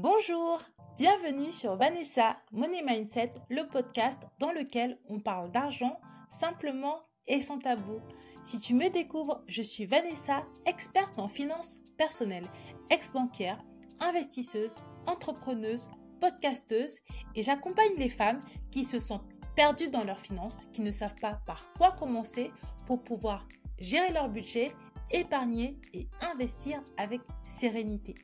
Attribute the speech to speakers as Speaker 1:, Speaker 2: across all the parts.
Speaker 1: Bonjour, bienvenue sur Vanessa Money Mindset, le podcast dans lequel on parle d'argent simplement et sans tabou. Si tu me découvres, je suis Vanessa, experte en finances personnelles, ex-bancaire, investisseuse, entrepreneuse, podcasteuse et j'accompagne les femmes qui se sentent perdues dans leurs finances, qui ne savent pas par quoi commencer pour pouvoir gérer leur budget, épargner et investir avec sérénité.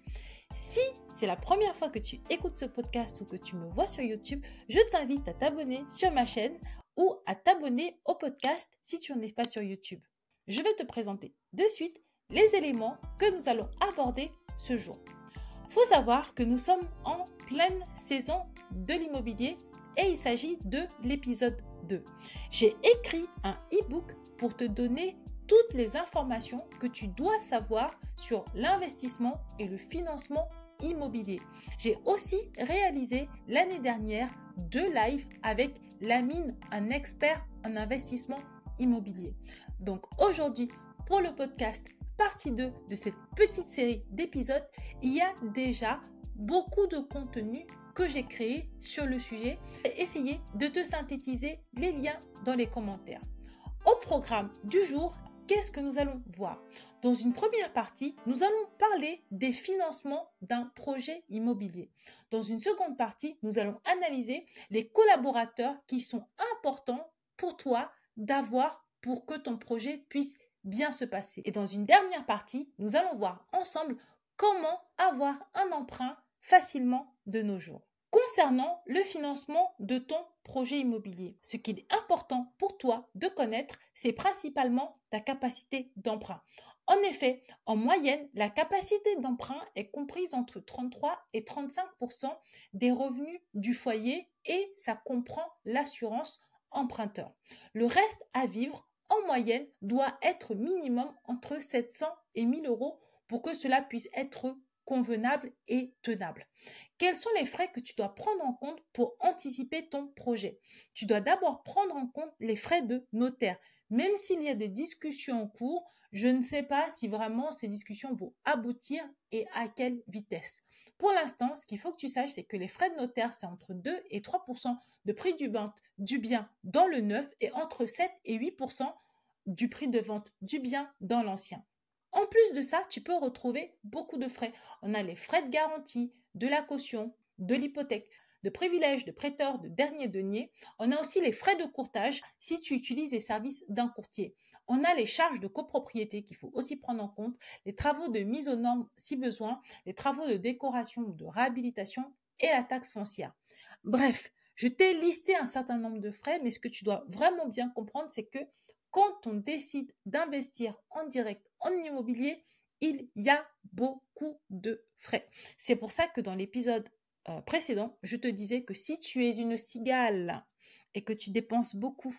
Speaker 1: Si c'est la première fois que tu écoutes ce podcast ou que tu me vois sur YouTube, je t'invite à t'abonner sur ma chaîne ou à t'abonner au podcast si tu n'en es pas sur YouTube. Je vais te présenter de suite les éléments que nous allons aborder ce jour. Faut savoir que nous sommes en pleine saison de l'immobilier et il s'agit de l'épisode 2. J'ai écrit un e-book pour te donner toutes les informations que tu dois savoir sur l'investissement et le financement immobilier. J'ai aussi réalisé l'année dernière deux lives avec Lamine, un expert en investissement immobilier. Donc aujourd'hui, pour le podcast partie 2 de cette petite série d'épisodes, il y a déjà beaucoup de contenu que j'ai créé sur le sujet. Essayez de te synthétiser les liens dans les commentaires. Au programme du jour, qu'est-ce que nous allons voir? Dans une première partie, nous allons parler des financements d'un projet immobilier. Dans une seconde partie, nous allons analyser les collaborateurs qui sont importants pour toi d'avoir pour que ton projet puisse bien se passer. Et dans une dernière partie, nous allons voir ensemble comment avoir un emprunt facilement de nos jours. Concernant le financement de ton projet immobilier, ce qu'il est important pour toi de connaître, c'est principalement ta capacité d'emprunt. En effet, en moyenne, la capacité d'emprunt est comprise entre 33 et 35% des revenus du foyer et ça comprend l'assurance emprunteur. Le reste à vivre, en moyenne, doit être minimum entre 700 et 1000 euros pour que cela puisse être convenable et tenable. Quels sont les frais que tu dois prendre en compte pour anticiper ton projet? Tu dois d'abord prendre en compte les frais de notaire. Même s'il y a des discussions en cours, je ne sais pas si vraiment ces discussions vont aboutir et à quelle vitesse. Pour l'instant, ce qu'il faut que tu saches, c'est que les frais de notaire, c'est entre 2 et 3% de prix du, du bien dans le neuf et entre 7 et 8% du prix de vente du bien dans l'ancien. En plus de ça, tu peux retrouver beaucoup de frais. On a les frais de garantie, de la caution, de l'hypothèque, de privilèges de prêteur de dernier denier. On a aussi les frais de courtage si tu utilises les services d'un courtier. On a les charges de copropriété qu'il faut aussi prendre en compte, les travaux de mise aux normes si besoin, les travaux de décoration ou de réhabilitation et la taxe foncière. Bref, je t'ai listé un certain nombre de frais, mais ce que tu dois vraiment bien comprendre, c'est que quand on décide d'investir en direct en immobilier, il y a beaucoup de frais. C'est pour ça que dans l'épisode euh, précédent, je te disais que si tu es une cigale et que tu dépenses beaucoup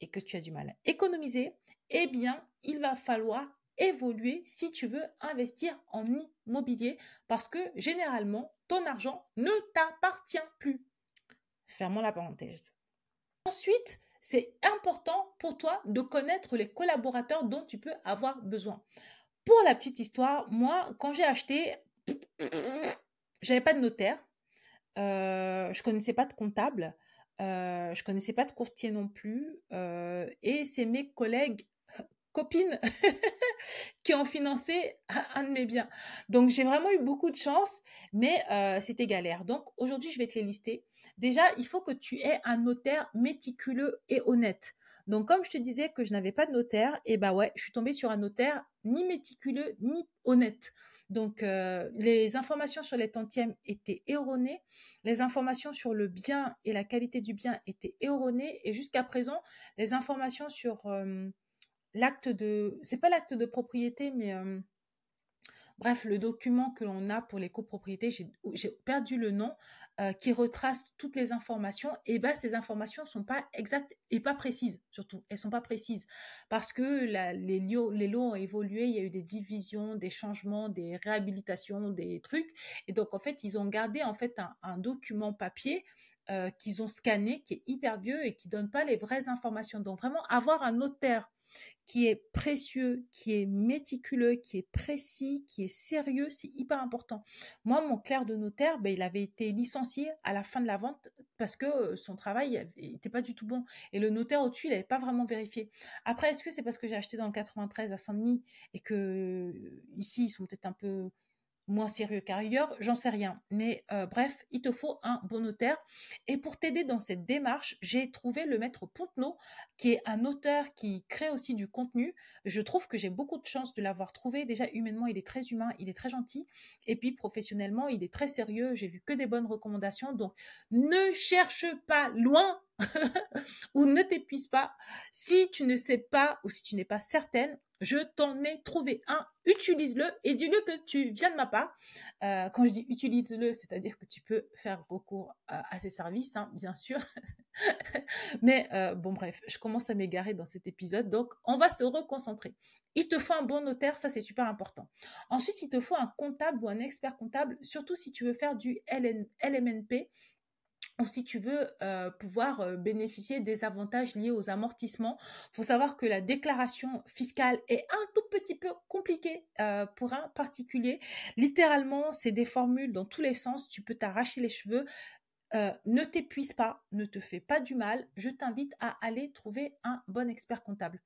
Speaker 1: et que tu as du mal à économiser, eh bien, il va falloir évoluer si tu veux investir en immobilier parce que généralement, ton argent ne t'appartient plus. Fermons la parenthèse. Ensuite, c'est important pour toi de connaître les collaborateurs dont tu peux avoir besoin. Pour la petite histoire, moi, quand j'ai acheté, j'avais pas de notaire, euh, je connaissais pas de comptable, euh, je connaissais pas de courtier non plus, euh, et c'est mes collègues copines qui ont financé un de mes biens. Donc j'ai vraiment eu beaucoup de chance, mais euh, c'était galère. Donc aujourd'hui, je vais te les lister. Déjà, il faut que tu aies un notaire méticuleux et honnête. Donc comme je te disais que je n'avais pas de notaire, et eh bah ouais, je suis tombée sur un notaire ni méticuleux ni honnête. Donc euh, les informations sur les tantièmes étaient erronées, les informations sur le bien et la qualité du bien étaient erronées, et jusqu'à présent, les informations sur euh, l'acte de, c'est pas l'acte de propriété, mais euh, bref, le document que l'on a pour les copropriétés, j'ai perdu le nom, euh, qui retrace toutes les informations. Et ben, ces informations sont pas exactes et pas précises, surtout. Elles sont pas précises parce que les lots ont évolué. Il y a eu des divisions, des changements, des réhabilitations, des trucs. Et donc, en fait, ils ont gardé en fait un, document papier euh, qu'ils ont scanné, qui est hyper vieux et qui donne pas les vraies informations. Donc, vraiment, avoir un notaire qui est précieux, qui est méticuleux, qui est précis, qui est sérieux, c'est hyper important. Moi, mon clerc de notaire, ben, il avait été licencié à la fin de la vente parce que son travail n'était pas du tout bon. Et le notaire au-dessus, il n'avait pas vraiment vérifié. Après, est-ce que c'est parce que j'ai acheté dans le 93 à Saint-Denis et que ici, ils sont peut-être un peu moins sérieux qu'ailleurs, j'en sais rien. Mais euh, bref, il te faut un bon notaire. Et pour t'aider dans cette démarche, j'ai trouvé le maître Pontenot, qui est un auteur qui crée aussi du contenu. Je trouve que j'ai beaucoup de chance de l'avoir trouvé. Déjà, humainement, il est très humain, il est très gentil. Et puis, professionnellement, il est très sérieux. J'ai vu que des bonnes recommandations. Donc, ne cherche pas loin ou ne t'épuise pas. Si tu ne sais pas ou si tu n'es pas certaine, je t'en ai trouvé un, utilise-le et dis-le que tu viens de ma part. Euh, quand je dis utilise-le, c'est-à-dire que tu peux faire recours à, ces services, hein, bien sûr. Mais euh, bon, bref, je commence à m'égarer dans cet épisode, donc on va se reconcentrer. Il te faut un bon notaire, ça c'est super important. Ensuite, il te faut un comptable ou un expert comptable, surtout si tu veux faire du LMNP, ou si tu veux euh, pouvoir euh, bénéficier des avantages liés aux amortissements. Il faut savoir que la déclaration fiscale est un tout petit peu compliquée euh, pour un particulier. Littéralement, c'est des formules dans tous les sens. Tu peux t'arracher les cheveux. ne t'épuise pas, ne te fais pas du mal. Je t'invite à aller trouver un bon expert comptable.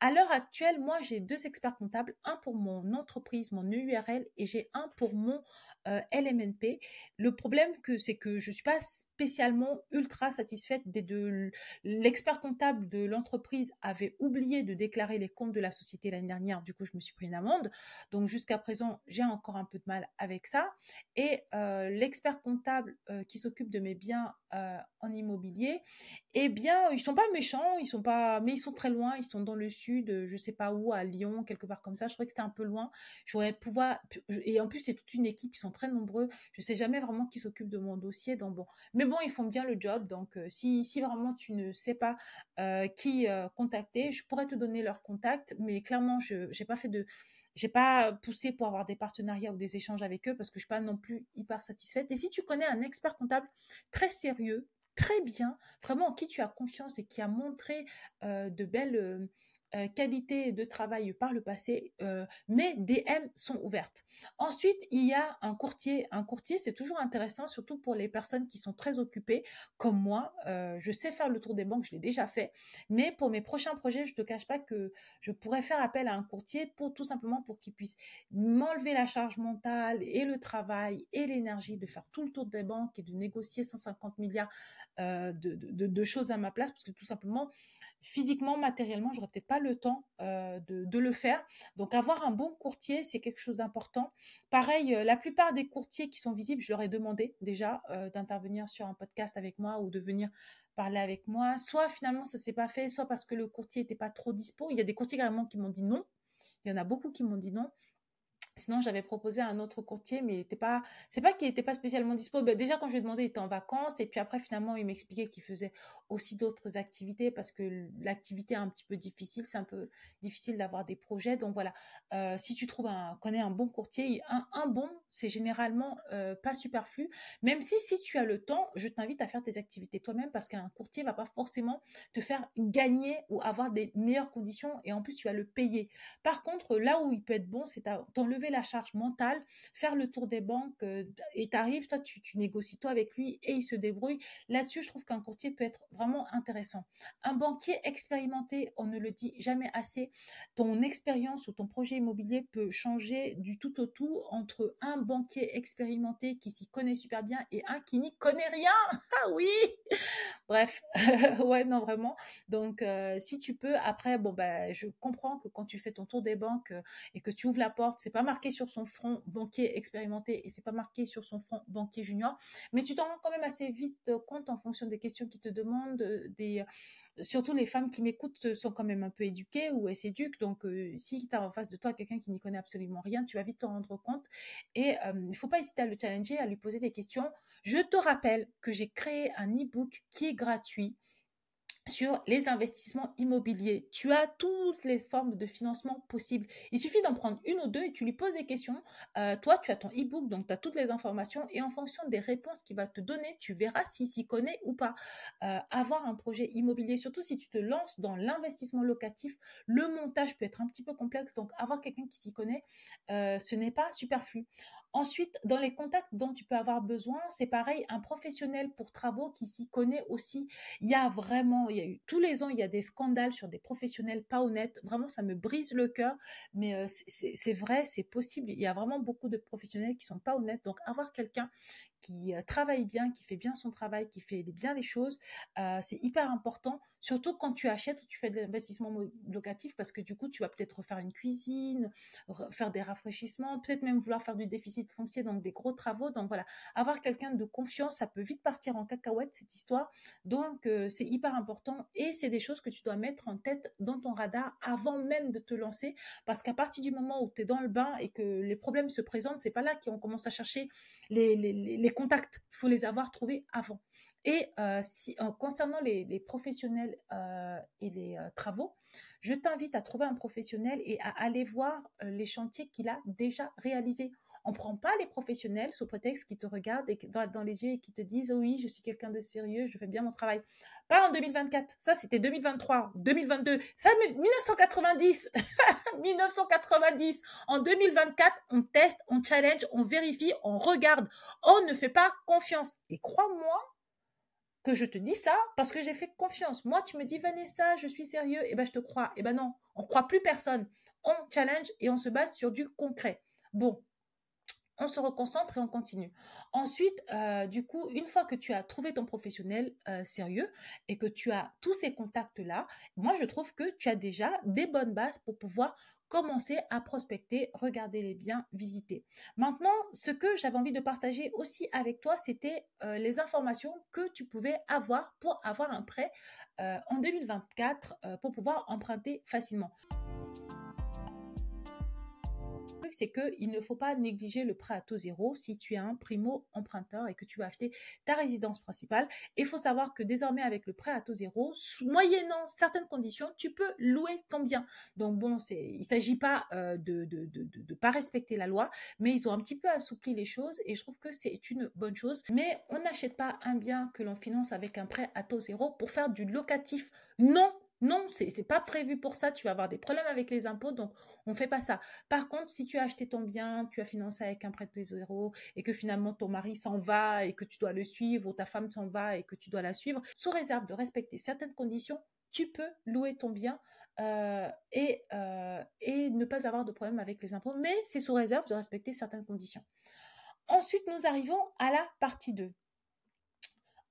Speaker 1: À l'heure actuelle, moi, j'ai deux experts comptables, un pour mon entreprise, mon URL, et j'ai un pour mon euh, LMNP. Le problème c'est que je suis pas spécialement ultra satisfaite des deux. L'expert comptable de l'entreprise avait oublié de déclarer les comptes de la société l'année dernière. Du coup, je me suis pris une amende. Donc jusqu'à présent, j'ai encore un peu de mal avec ça. Et euh, l'expert comptable euh, qui s'occupe de mes biens en immobilier, eh bien, ils sont pas méchants, ils sont pas, mais ils sont très loin. Ils sont dans le sud, je sais pas où, à Lyon, quelque part comme ça. Je trouvais que c'était un peu loin. J'aurais pouvoir. Et en plus, c'est toute une équipe. Ils sont très nombreux. Je sais jamais vraiment qui s'occupe de mon dossier. Donc bon, mais bon, ils font bien le job. Donc euh, si, si vraiment tu ne sais pas euh, qui euh, contacter, je pourrais te donner leur contact. Mais clairement, je n'ai pas fait de j'ai pas poussé pour avoir des partenariats ou des échanges avec eux parce que je suis pas non plus hyper satisfaite. Et si tu connais un expert comptable très sérieux, très bien, vraiment en qui tu as confiance et qui a montré de belles euh, qualité de travail par le passé, euh, mais DM sont ouvertes. Ensuite, il y a un courtier. Un courtier, c'est toujours intéressant, surtout pour les personnes qui sont très occupées, comme moi. Euh, je sais faire le tour des banques, je l'ai déjà fait, mais pour mes prochains projets, je te cache pas que je pourrais faire appel à un courtier pour tout simplement pour qu'il puisse m'enlever la charge mentale et le travail et l'énergie de faire tout le tour des banques et de négocier 150 milliards de, de choses à ma place, parce que tout simplement, physiquement, matériellement, j'aurais peut-être pas le temps euh, de, le faire. Donc, avoir un bon courtier, c'est quelque chose d'important. Pareil, euh, la plupart des courtiers qui sont visibles, je leur ai demandé déjà euh, d'intervenir sur un podcast avec moi ou de venir parler avec moi. Soit finalement, ça s'est pas fait, soit parce que le courtier n'était pas trop dispo. Il y a des courtiers carrément qui m'ont dit non. Il y en a beaucoup qui m'ont dit non. Sinon, j'avais proposé à un autre courtier, mais c'est pas, c'est pas qu'il était pas spécialement dispo. Ben, déjà, quand je lui ai demandé, il était en vacances. Et puis après, finalement, il m'expliquait qu'il faisait aussi d'autres activités parce que l'activité est un petit peu difficile. C'est un peu difficile d'avoir des projets. Donc voilà, euh, si tu trouves un, connais un bon courtier, un, bon, c'est généralement euh, pas superflu. Même si, si tu as le temps, je t'invite à faire tes activités toi-même parce qu'un courtier va pas forcément te faire gagner ou avoir des meilleures conditions. Et en plus, tu vas le payer. Par contre, là où il peut être bon, c'est t'enlever la charge mentale, faire le tour des banques euh, et t'arrives, toi, tu, négocies toi avec lui et il se débrouille. Là-dessus, je trouve qu'un courtier peut être vraiment intéressant. Un banquier expérimenté, on ne le dit jamais assez, ton expérience ou ton projet immobilier peut changer du tout au tout entre un banquier expérimenté qui s'y connaît super bien et un qui n'y connaît rien. Ah oui Bref, ouais, non, vraiment. Donc, euh, si tu peux, après, bon, ben, je comprends que quand tu fais ton tour des banques euh, et que tu ouvres la porte, c'est pas marqué marqué sur son front banquier expérimenté et c'est pas marqué sur son front banquier junior, mais tu t'en rends quand même assez vite compte en fonction des questions qu'ils te demandent, euh, des surtout les femmes qui m'écoutent sont quand même un peu éduquées ou elles s'éduquent. Donc, euh, si tu as en face de toi quelqu'un qui n'y connaît absolument rien, tu vas vite t'en rendre compte. Et euh, il ne faut pas hésiter à le challenger, à lui poser des questions. Je te rappelle que j'ai créé un e-book qui est gratuit sur les investissements immobiliers. Tu as toutes les formes de financement possibles. Il suffit d'en prendre une ou deux et tu lui poses des questions. Euh, toi, tu as ton e-book, donc tu as toutes les informations et en fonction des réponses qu'il va te donner, tu verras s'il s'y connaît ou pas. Euh, avoir un projet immobilier, surtout si tu te lances dans l'investissement locatif, le montage peut être un petit peu complexe, donc avoir quelqu'un qui s'y connaît, euh, ce n'est pas superflu. Ensuite, dans les contacts dont tu peux avoir besoin, c'est pareil, un professionnel pour travaux qui s'y connaît aussi. Il y a vraiment, il y a eu tous les ans, il y a des scandales sur des professionnels pas honnêtes. Vraiment, ça me brise le cœur, mais euh, c'est vrai, c'est possible. Il y a vraiment beaucoup de professionnels qui sont pas honnêtes. Donc, avoir quelqu'un qui euh, travaille bien, qui fait bien son travail, qui fait bien les choses, euh, c'est hyper important, surtout quand tu achètes ou tu fais de l'investissement locatif, parce que du coup, tu vas peut-être refaire une cuisine, faire des rafraîchissements, peut-être même vouloir faire du déficit foncier, donc des gros travaux. Donc voilà, avoir quelqu'un de confiance, ça peut vite partir en cacahuète, cette histoire. Donc, euh, c'est hyper important et c'est des choses que tu dois mettre en tête dans ton radar avant même de te lancer, parce qu'à partir du moment où tu es dans le bain et que les problèmes se présentent, c'est pas là qu'on commence à chercher les, les, les Il faut les avoir trouvés avant. Et euh, concernant les, professionnels euh, et les euh, travaux, je t'invite à trouver un professionnel et à aller voir les chantiers qu'il a déjà réalisés. On ne prend pas les professionnels sous prétexte qu'ils te regardent et dans, les yeux et qui te disent oui, je suis quelqu'un de sérieux, je fais bien mon travail. Pas en 2024, ça c'était 2023, 2022, ça 1990, 1990. En 2024, on teste, on challenge, on vérifie, on regarde, on ne fait pas confiance. Et crois-moi, que je te dis ça parce que j'ai fait confiance. Moi, tu me dis Vanessa, je suis sérieux, et eh ben je te crois. Et eh ben non, on croit plus personne. On challenge et on se base sur du concret. Bon, on se reconcentre et on continue. Ensuite, euh, du coup, une fois que tu as trouvé ton professionnel euh, sérieux et que tu as tous ces contacts-là, moi, je trouve que tu as déjà des bonnes bases pour pouvoir commencer à prospecter, regarder les biens, visiter. Maintenant, ce que j'avais envie de partager aussi avec toi, c'était euh, les informations que tu pouvais avoir pour avoir un prêt en 2024 pour pouvoir emprunter facilement c'est qu'il ne faut pas négliger le prêt à taux zéro si tu es un primo emprunteur et que tu veux acheter ta résidence principale. Il faut savoir que désormais, avec le prêt à taux zéro, moyennant certaines conditions, tu peux louer ton bien. Donc bon, il ne s'agit pas euh, de ne pas respecter la loi, mais ils ont un petit peu assoupli les choses et je trouve que c'est une bonne chose. Mais on n'achète pas un bien que l'on finance avec un prêt à taux zéro pour faire du locatif. Non, non, c'est n'est pas prévu pour ça. Tu vas avoir des problèmes avec les impôts, donc on ne fait pas ça. Par contre, si tu as acheté ton bien, tu as financé avec un prêt de zéro et que finalement ton mari s'en va et que tu dois le suivre ou ta femme s'en va et que tu dois la suivre, sous réserve de respecter certaines conditions, tu peux louer ton bien euh, et, euh, et ne pas avoir de problème avec les impôts, mais c'est sous réserve de respecter certaines conditions. Ensuite, nous arrivons à la partie 2.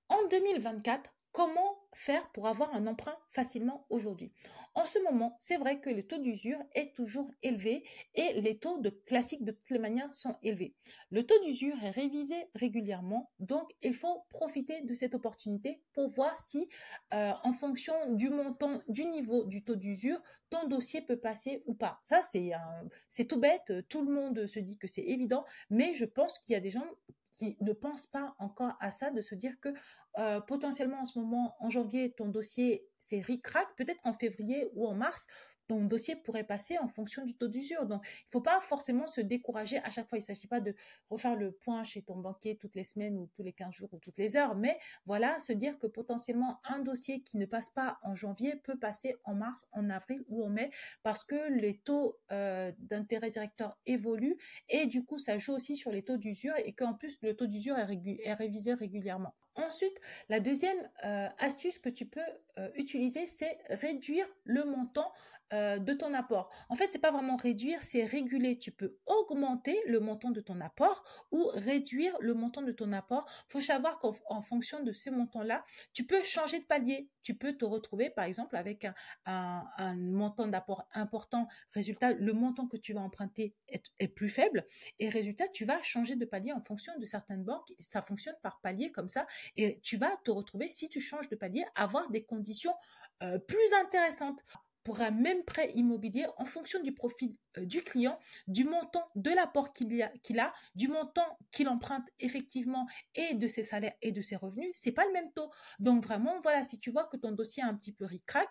Speaker 1: En 2024, Comment faire pour avoir un emprunt facilement aujourd'hui? En ce moment, c'est vrai que le taux d'usure est toujours élevé et les taux de classiques de toutes les manières sont élevés. Le taux d'usure est révisé régulièrement, donc il faut profiter de cette opportunité pour voir si, euh, en fonction du montant, du niveau du taux d'usure, ton dossier peut passer ou pas. Ça, c'est tout bête, tout le monde se dit que c'est évident, mais je pense qu'il y a des gens qui ne pensent pas encore à ça, de se dire que euh, potentiellement en ce moment, en janvier, ton dossier, c'est ric-rac, peut-être qu'en février ou en mars, ton dossier pourrait passer en fonction du taux d'usure. Donc, il ne faut pas forcément se décourager à chaque fois. Il ne s'agit pas de refaire le point chez ton banquier toutes les semaines ou tous les 15 jours ou toutes les heures, mais voilà, se dire que potentiellement un dossier qui ne passe pas en janvier peut passer en mars, en avril ou en mai parce que les taux euh, d'intérêt directeur évoluent et du coup, ça joue aussi sur les taux d'usure et qu'en plus, le taux d'usure est révisé régulièrement. Ensuite, la deuxième euh, astuce que tu peux euh, utiliser, c'est réduire le montant euh, de ton apport. En fait, c'est pas vraiment réduire, c'est réguler. Tu peux augmenter le montant de ton apport ou réduire le montant de ton apport. Faut savoir qu'en fonction de ces montants-là, tu peux changer de palier. Tu peux te retrouver, par exemple, avec un, montant d'apport important. Résultat, le montant que tu vas emprunter est, plus faible. Et résultat, tu vas changer de palier en fonction de certaines banques. Ça fonctionne par palier comme ça. Et tu vas te retrouver, si tu changes de palier, avoir des conditions euh, plus intéressantes. Pour un même prêt immobilier en fonction du profil euh, du client, du montant de l'apport qu'il a, a, du montant qu'il emprunte effectivement et de ses salaires et de ses revenus, c'est pas le même taux. Donc vraiment, voilà, si tu vois que ton dossier est un petit peu ric-rac,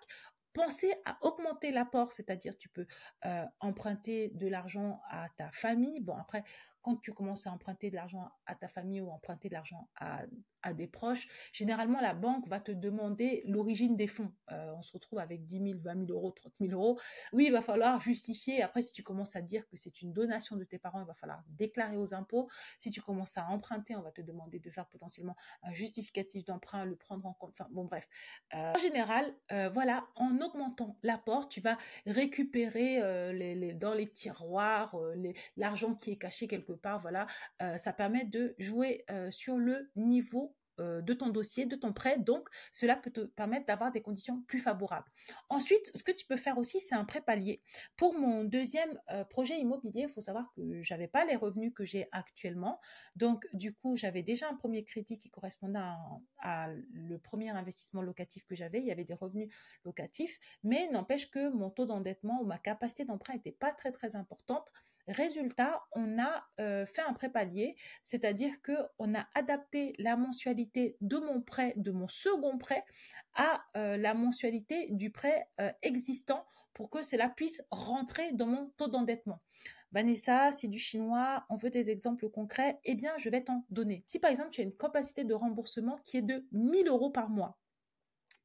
Speaker 1: Pensez à augmenter l'apport, c'est-à-dire tu peux euh, emprunter de l'argent à ta famille. Bon, après, quand tu commences à emprunter de l'argent à ta famille ou emprunter de l'argent à, des proches, généralement, la banque va te demander l'origine des fonds. Euh, on se retrouve avec 10 000, 20 000 euros, 30 000 euros. Oui, il va falloir justifier. Après, si tu commences à dire que c'est une donation de tes parents, il va falloir déclarer aux impôts. Si tu commences à emprunter, on va te demander de faire potentiellement un justificatif d'emprunt, le prendre en compte. Enfin, bon, bref. Euh, en général, euh, voilà, en augmentant l'apport, tu vas récupérer dans les tiroirs l'argent qui est caché quelque part, voilà, euh, ça permet de jouer euh, sur le niveau euh, de ton dossier, de ton prêt. Donc, cela peut te permettre d'avoir des conditions plus favorables. Ensuite, ce que tu peux faire aussi, c'est un prêt palier. Pour mon deuxième projet immobilier, il faut savoir que j'avais pas les revenus que j'ai actuellement. Donc, du coup, j'avais déjà un premier crédit qui correspondait à, à le premier investissement locatif que j'avais. Il y avait des revenus locatifs, mais n'empêche que mon taux d'endettement ou ma capacité d'emprunt n'était pas très, très importante. Résultat, on a euh, fait un prêt palier, c'est-à-dire que on a adapté la mensualité de mon prêt, de mon second prêt, à euh, la mensualité du prêt euh, existant pour que cela puisse rentrer dans mon taux d'endettement. Vanessa, c'est du chinois, on veut des exemples concrets, eh bien, je vais t'en donner. Si par exemple, tu as une capacité de remboursement qui est de 1000 euros par mois,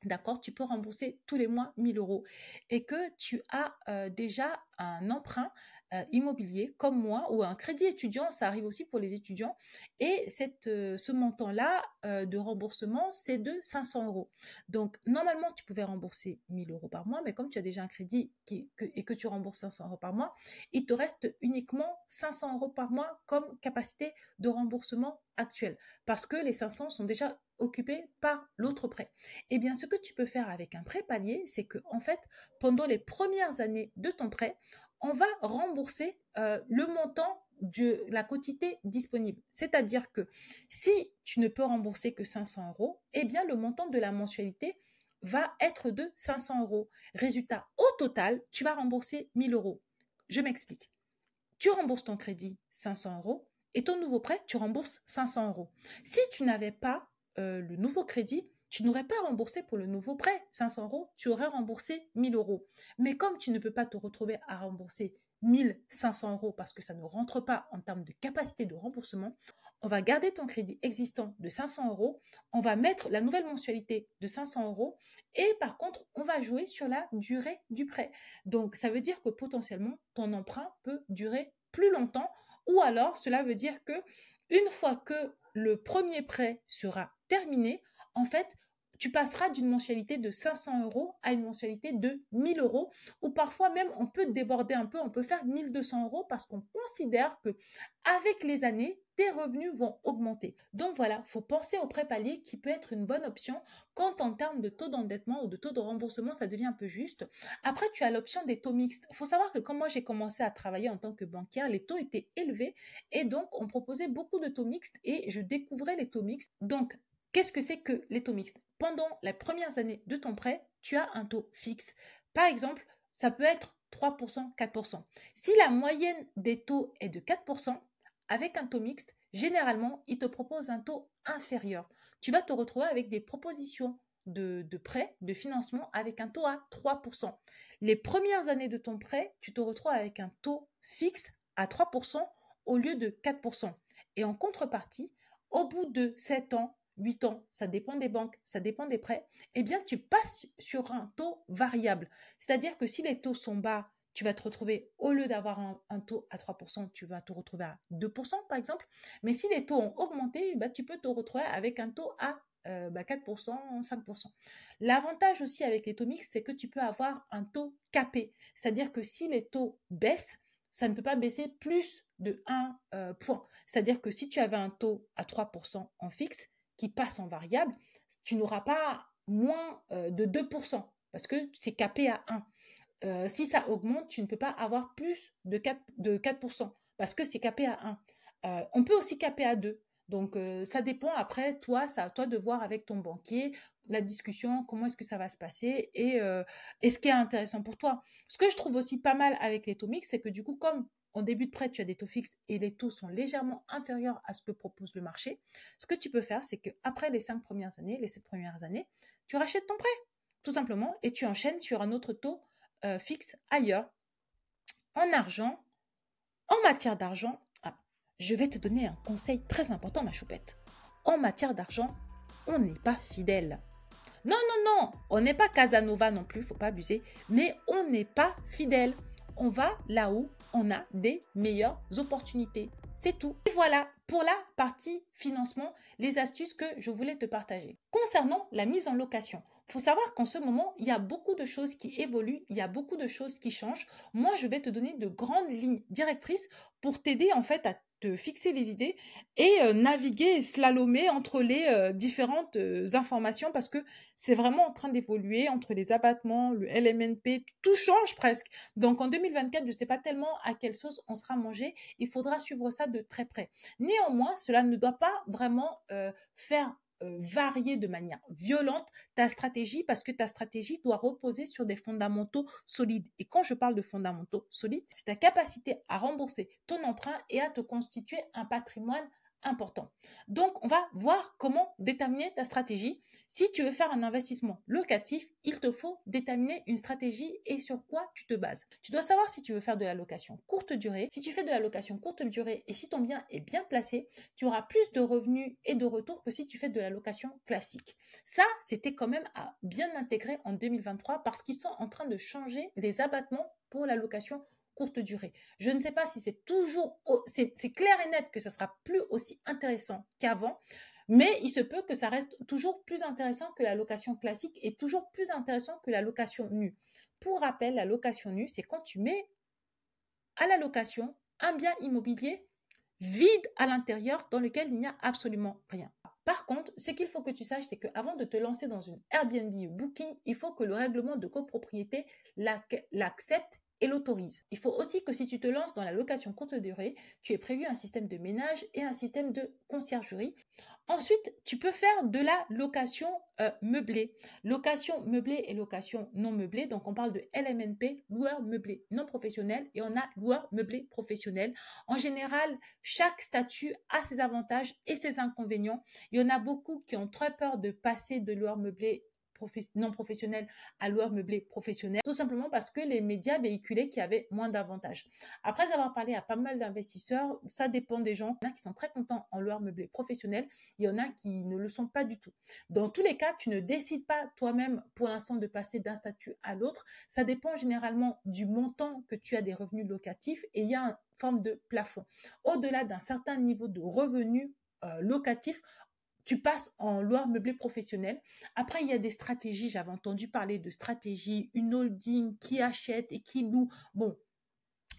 Speaker 1: D'accord, tu peux rembourser tous les mois 1000 euros et que tu as déjà un emprunt euh, immobilier comme moi ou un crédit étudiant, ça arrive aussi pour les étudiants. Et cette, euh, ce montant-là euh, de remboursement, c'est de 500 euros. Donc, normalement, tu pouvais rembourser 1000 euros par mois, mais comme tu as déjà un crédit qui, et que tu rembourses 500 euros par mois, il te reste uniquement 500 euros par mois comme capacité de remboursement actuel parce que les 500 sont déjà occupés par l'autre prêt. Eh bien, ce que tu peux faire avec un prêt palier, c'est que en fait, pendant les premières années de ton prêt, on va rembourser euh, le montant de la quantité disponible. C'est-à-dire que si tu ne peux rembourser que 500 euros, eh bien le montant de la mensualité va être de 500 euros. Résultat, au total, tu vas rembourser 1000 euros. Je m'explique. Tu rembourses ton crédit 500 euros et ton nouveau prêt, tu rembourses 500 euros. Si tu n'avais pas euh, le nouveau crédit, tu n'aurais pas remboursé pour le nouveau prêt 500 euros, tu aurais remboursé 1000 euros. Mais comme tu ne peux pas te retrouver à rembourser 1500 euros parce que ça ne rentre pas en termes de capacité de remboursement, on va garder ton crédit existant de 500 euros, on va mettre la nouvelle mensualité de 500 euros et par contre, on va jouer sur la durée du prêt. Donc, ça veut dire que potentiellement, ton emprunt peut durer plus longtemps ou alors cela veut dire que une fois que le premier prêt sera terminé, en fait, tu passeras d'une mensualité de 500 euros à une mensualité de 1000 euros, ou parfois même on peut déborder un peu, on peut faire 1200 euros parce qu'on considère que avec les années, tes revenus vont augmenter. Donc voilà, faut penser au prêt palier qui peut être une bonne option quand en termes de taux d'endettement ou de taux de remboursement, ça devient un peu juste. Après, tu as l'option des taux mixtes. Il faut savoir que quand moi j'ai commencé à travailler en tant que banquière, les taux étaient élevés et donc on proposait beaucoup de taux mixtes et je découvrais les taux mixtes. Donc Qu'est-ce que c'est que les taux mixtes? Pendant les premières années de ton prêt, tu as un taux fixe. Par exemple, ça peut être 3%, 4%. Si la moyenne des taux est de 4%, avec un taux mixte, généralement, il te propose un taux inférieur. Tu vas te retrouver avec des propositions de, de prêt, de financement, avec un taux à 3%. Les premières années de ton prêt, tu te retrouves avec un taux fixe à 3% au lieu de 4%. Et en contrepartie, au bout de 7 ans, 8 ans, ça dépend des banques, ça dépend des prêts, eh bien, tu passes sur un taux variable. C'est-à-dire que si les taux sont bas, tu vas te retrouver, au lieu d'avoir un, taux à 3%, tu vas te retrouver à 2%, par exemple. Mais si les taux ont augmenté, bah, tu peux te retrouver avec un taux à 4%, 5%. Bah, L'avantage aussi avec les taux mixtes, c'est que tu peux avoir un taux capé. C'est-à-dire que si les taux baissent, ça ne peut pas baisser plus de 1 euh, point. C'est-à-dire que si tu avais un taux à 3% en fixe, qui passe en variable, tu n'auras pas moins euh, de 2% parce que c'est capé à 1. Euh, si ça augmente, tu ne peux pas avoir plus de 4%, de 4% parce que c'est capé à 1. Euh, on peut aussi caper à 2. Donc, ça dépend après, toi, c'est à toi de voir avec ton banquier la discussion, comment est-ce que ça va se passer et, euh, et ce qui est intéressant pour toi. Ce que je trouve aussi pas mal avec les taux mixtes, c'est que du coup, comme en début de prêt, tu as des taux fixes et les taux sont légèrement inférieurs à ce que propose le marché, ce que tu peux faire, c'est qu'après les cinq premières années, les sept premières années, tu rachètes ton prêt, tout simplement, et tu enchaînes sur un autre taux euh, fixe ailleurs. En argent, en matière d'argent, ah, je vais te donner un conseil très important, ma choupette. En matière d'argent, on n'est pas fidèle. Non, non, non, on n'est pas Casanova non plus, faut pas abuser, mais on n'est pas fidèle. On va là où on a des meilleures opportunités. C'est tout. Et voilà pour la partie financement, les astuces que je voulais te partager. Concernant la mise en location, faut savoir qu'en ce moment, il y a beaucoup de choses qui évoluent, il y a beaucoup de choses qui changent. Moi, je vais te donner de grandes lignes directrices pour t'aider en fait à fixer les idées et euh, naviguer et slalomer entre les euh, différentes euh, informations parce que c'est vraiment en train d'évoluer entre les abattements, le LMNP, tout change presque. Donc en 2024, je ne sais pas tellement à quelle sauce on sera mangé. Il faudra suivre ça de très près. Néanmoins, cela ne doit pas vraiment faire varier de manière violente ta stratégie parce que ta stratégie doit reposer sur des fondamentaux solides. Et quand je parle de fondamentaux solides, c'est ta capacité à rembourser ton emprunt et à te constituer un patrimoine important. Donc, on va voir comment déterminer ta stratégie. Si tu veux faire un investissement locatif, il te faut déterminer une stratégie et sur quoi tu te bases. Tu dois savoir si tu veux faire de la location courte durée. Si tu fais de la location courte durée et si ton bien est bien placé, tu auras plus de revenus et de retours que si tu fais de la location classique. Ça, c'était quand même à bien intégrer en 2023 parce qu'ils sont en train de changer les abattements pour la location courte durée. Je ne sais pas si c'est toujours, c'est clair et net que ça sera plus aussi intéressant qu'avant, mais il se peut que ça reste toujours plus intéressant que la location classique et toujours plus intéressant que la location nue. Pour rappel, la location nue, c'est quand tu mets à la location un bien immobilier vide à l'intérieur dans lequel il n'y a absolument rien. Par contre, ce qu'il faut que tu saches, c'est qu'avant de te lancer dans une Airbnb Booking, il faut que le règlement de copropriété l'accepte l'autorise. Il faut aussi que si tu te lances dans la location courte durée, tu aies prévu un système de ménage et un système de conciergerie. Ensuite, tu peux faire de la location euh, meublée. Location meublée et location non meublée. Donc, on parle de LMNP, loueur meublé non professionnel, et on a loueur meublé professionnel. En général, chaque statut a ses avantages et ses inconvénients. Il y en a beaucoup qui ont très peur de passer de loueur meublé non professionnels à loueur meublé professionnel, tout simplement parce que les médias véhiculaient qui avaient moins d'avantages. Après avoir parlé à pas mal d'investisseurs, ça dépend des gens. Il y en a qui sont très contents en loueur meublé professionnel, il y en a qui ne le sont pas du tout. Dans tous les cas, tu ne décides pas toi-même pour l'instant de passer d'un statut à l'autre. Ça dépend généralement du montant que tu as des revenus locatifs et il y a une forme de plafond. Au-delà d'un certain niveau de revenus euh, locatifs, tu passes en loi meublée professionnelle. Après, il y a des stratégies. J'avais entendu parler de stratégies, une holding qui achète et qui loue. Bon,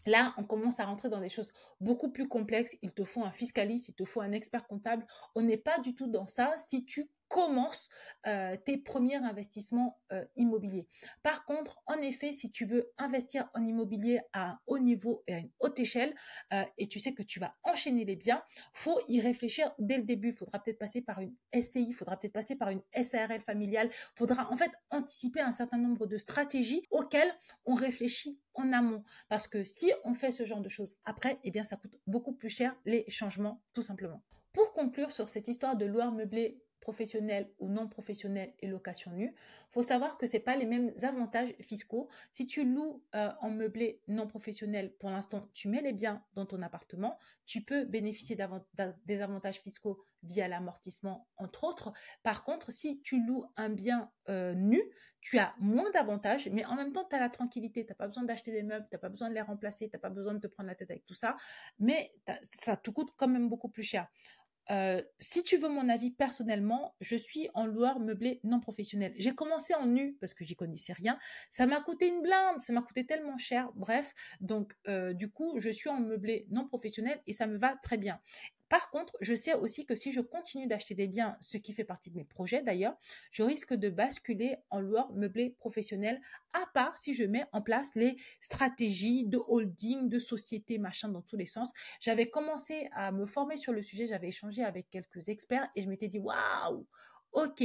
Speaker 1: Là, on commence à rentrer dans des choses beaucoup plus complexes. Il te faut un fiscaliste, il te faut un expert comptable. On n'est pas du tout dans ça si tu commences euh, tes premiers investissements euh, immobiliers. Par contre, en effet, si tu veux investir en immobilier à un haut niveau et à une haute échelle, euh, et tu sais que tu vas enchaîner les biens, faut y réfléchir dès le début. Il faudra peut-être passer par une SCI, il faudra peut-être passer par une SARL familiale. Il faudra en fait anticiper un certain nombre de stratégies auxquelles on réfléchit en amont. Parce que si on fait ce genre de choses après, eh bien, ça coûte beaucoup plus cher les changements, tout simplement. Pour conclure sur cette histoire de loueur meublé professionnel ou non professionnel et location nue, faut savoir que c'est pas les mêmes avantages fiscaux. Si tu loues euh, en meublé non professionnel, pour l'instant, tu mets les biens dans ton appartement, tu peux bénéficier des avantages fiscaux via l'amortissement, entre autres. Par contre, si tu loues un bien euh, nu, tu as moins d'avantages, mais en même temps, tu as la tranquillité. Tu n'as pas besoin d'acheter des meubles, tu n'as pas besoin de les remplacer, tu n'as pas besoin de te prendre la tête avec tout ça, mais ça te coûte quand même beaucoup plus cher. Euh, si tu veux mon avis personnellement, je suis en loueur meublé non professionnel. J'ai commencé en nu parce que j'y connaissais rien. Ça m'a coûté une blinde, ça m'a coûté tellement cher. Bref, donc euh, du coup, je suis en meublé non professionnel et ça me va très bien. Par contre, je sais aussi que si je continue d'acheter des biens, ce qui fait partie de mes projets d'ailleurs, je risque de basculer en loueur meublé professionnel, à part si je mets en place les stratégies de holding, de société, machin, dans tous les sens. J'avais commencé à me former sur le sujet, j'avais échangé avec quelques experts et je m'étais dit, waouh, ok,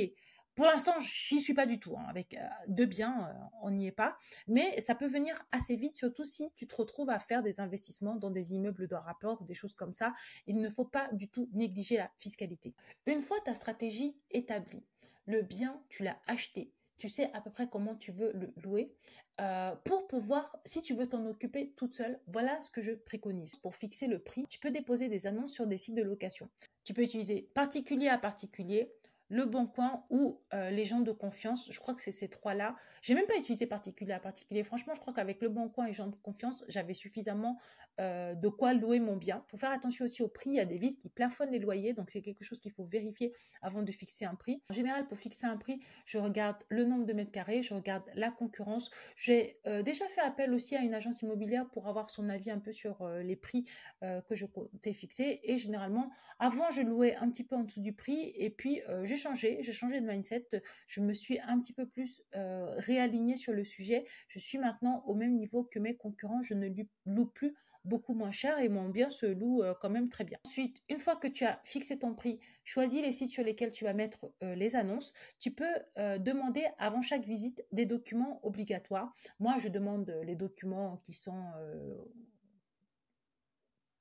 Speaker 1: pour l'instant, j'y suis pas du tout. Hein. Avec euh, deux biens, euh, on n'y est pas. Mais ça peut venir assez vite, surtout si tu te retrouves à faire des investissements dans des immeubles de rapport ou des choses comme ça. Il ne faut pas du tout négliger la fiscalité. Une fois ta stratégie établie, le bien, tu l'as acheté. Tu sais à peu près comment tu veux le louer. Euh, pour pouvoir, si tu veux t'en occuper toute seule, voilà ce que je préconise. Pour fixer le prix, tu peux déposer des annonces sur des sites de location. Tu peux utiliser particulier à particulier, le Bon Coin ou euh, les gens de confiance. Je crois que c'est ces trois-là. J'ai même pas utilisé particulier à particulier. Franchement, je crois qu'avec le Bon Coin et gens de confiance, j'avais suffisamment euh, de quoi louer mon bien. Il faut faire attention aussi au prix. Il y a des villes qui plafonnent les loyers, donc c'est quelque chose qu'il faut vérifier avant de fixer un prix. En général, pour fixer un prix, je regarde le nombre de mètres carrés, je regarde la concurrence. J'ai euh, déjà fait appel aussi à une agence immobilière pour avoir son avis un peu sur les prix que je comptais fixer. Et généralement, avant, je louais un petit peu en dessous du prix et puis j'ai changé, j'ai changé de mindset, je me suis un petit peu plus euh, réalignée sur le sujet. Je suis maintenant au même niveau que mes concurrents, je ne loue plus beaucoup moins cher et mon bien se loue euh, quand même très bien. Ensuite, une fois que tu as fixé ton prix, choisis les sites sur lesquels tu vas mettre euh, les annonces. Tu peux demander avant chaque visite des documents obligatoires. Moi, je demande les documents qui sont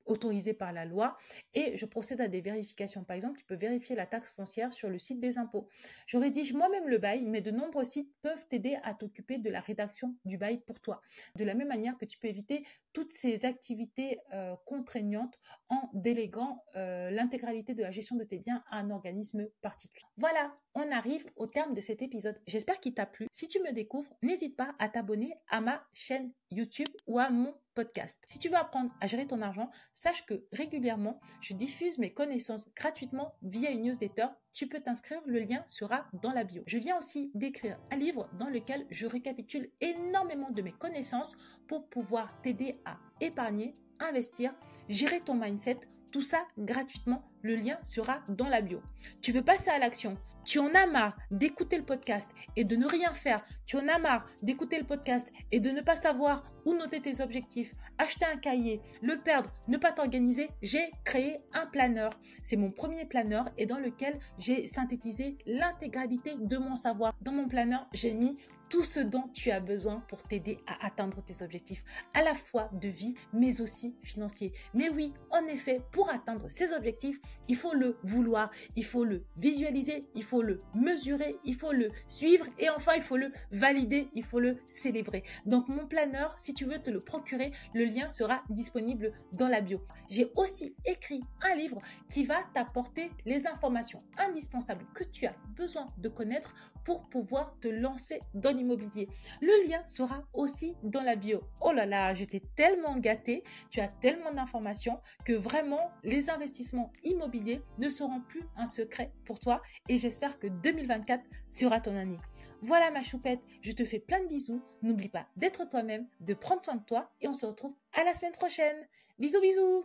Speaker 1: autorisé par la loi et je procède à des vérifications. Par exemple, tu peux vérifier la taxe foncière sur le site des impôts. Je rédige moi-même le bail, mais de nombreux sites peuvent t'aider à t'occuper de la rédaction du bail pour toi. De la même manière que tu peux éviter toutes ces activités euh, contraignantes en déléguant euh, l'intégralité de la gestion de tes biens à un organisme particulier. Voilà, on arrive au terme de cet épisode. J'espère qu'il t'a plu. Si tu me découvres, n'hésite pas à t'abonner à ma chaîne YouTube ou à mon podcast. Si tu veux apprendre à gérer ton argent, sache que régulièrement, je diffuse mes connaissances gratuitement via une newsletter. Tu peux t'inscrire, le lien sera dans la bio. Je viens aussi d'écrire un livre dans lequel je récapitule énormément de mes connaissances pour pouvoir t'aider à épargner, investir, gérer ton mindset tout ça gratuitement. Le lien sera dans la bio. Tu veux passer à l'action. Tu en as marre d'écouter le podcast et de ne rien faire. Tu en as marre d'écouter le podcast et de ne pas savoir où noter tes objectifs, acheter un cahier, le perdre, ne pas t'organiser. J'ai créé un planeur. C'est mon premier planeur et dans lequel j'ai synthétisé l'intégralité de mon savoir. Dans mon planeur, j'ai mis tout ce dont tu as besoin pour t'aider à atteindre tes objectifs, à la fois de vie, mais aussi financiers. Mais oui, en effet, pour atteindre ces objectifs, il faut le vouloir, il faut le visualiser, il faut le mesurer, il faut le suivre et enfin, il faut le valider, il faut le célébrer. Donc, mon planeur, si tu veux te le procurer, le lien sera disponible dans la bio. J'ai aussi écrit un livre qui va t'apporter les informations indispensables que tu as besoin de connaître pour pouvoir te lancer dans l'immobilier. Le lien sera aussi dans la bio. Oh là là, j'étais tellement gâtée, tu as tellement d'informations que vraiment les investissements immobiliers ne seront plus un secret pour toi et j'espère que 2024 sera ton année. Voilà ma choupette, je te fais plein de bisous. N'oublie pas d'être toi-même, de prendre soin de toi et on se retrouve à la semaine prochaine. Bisous bisous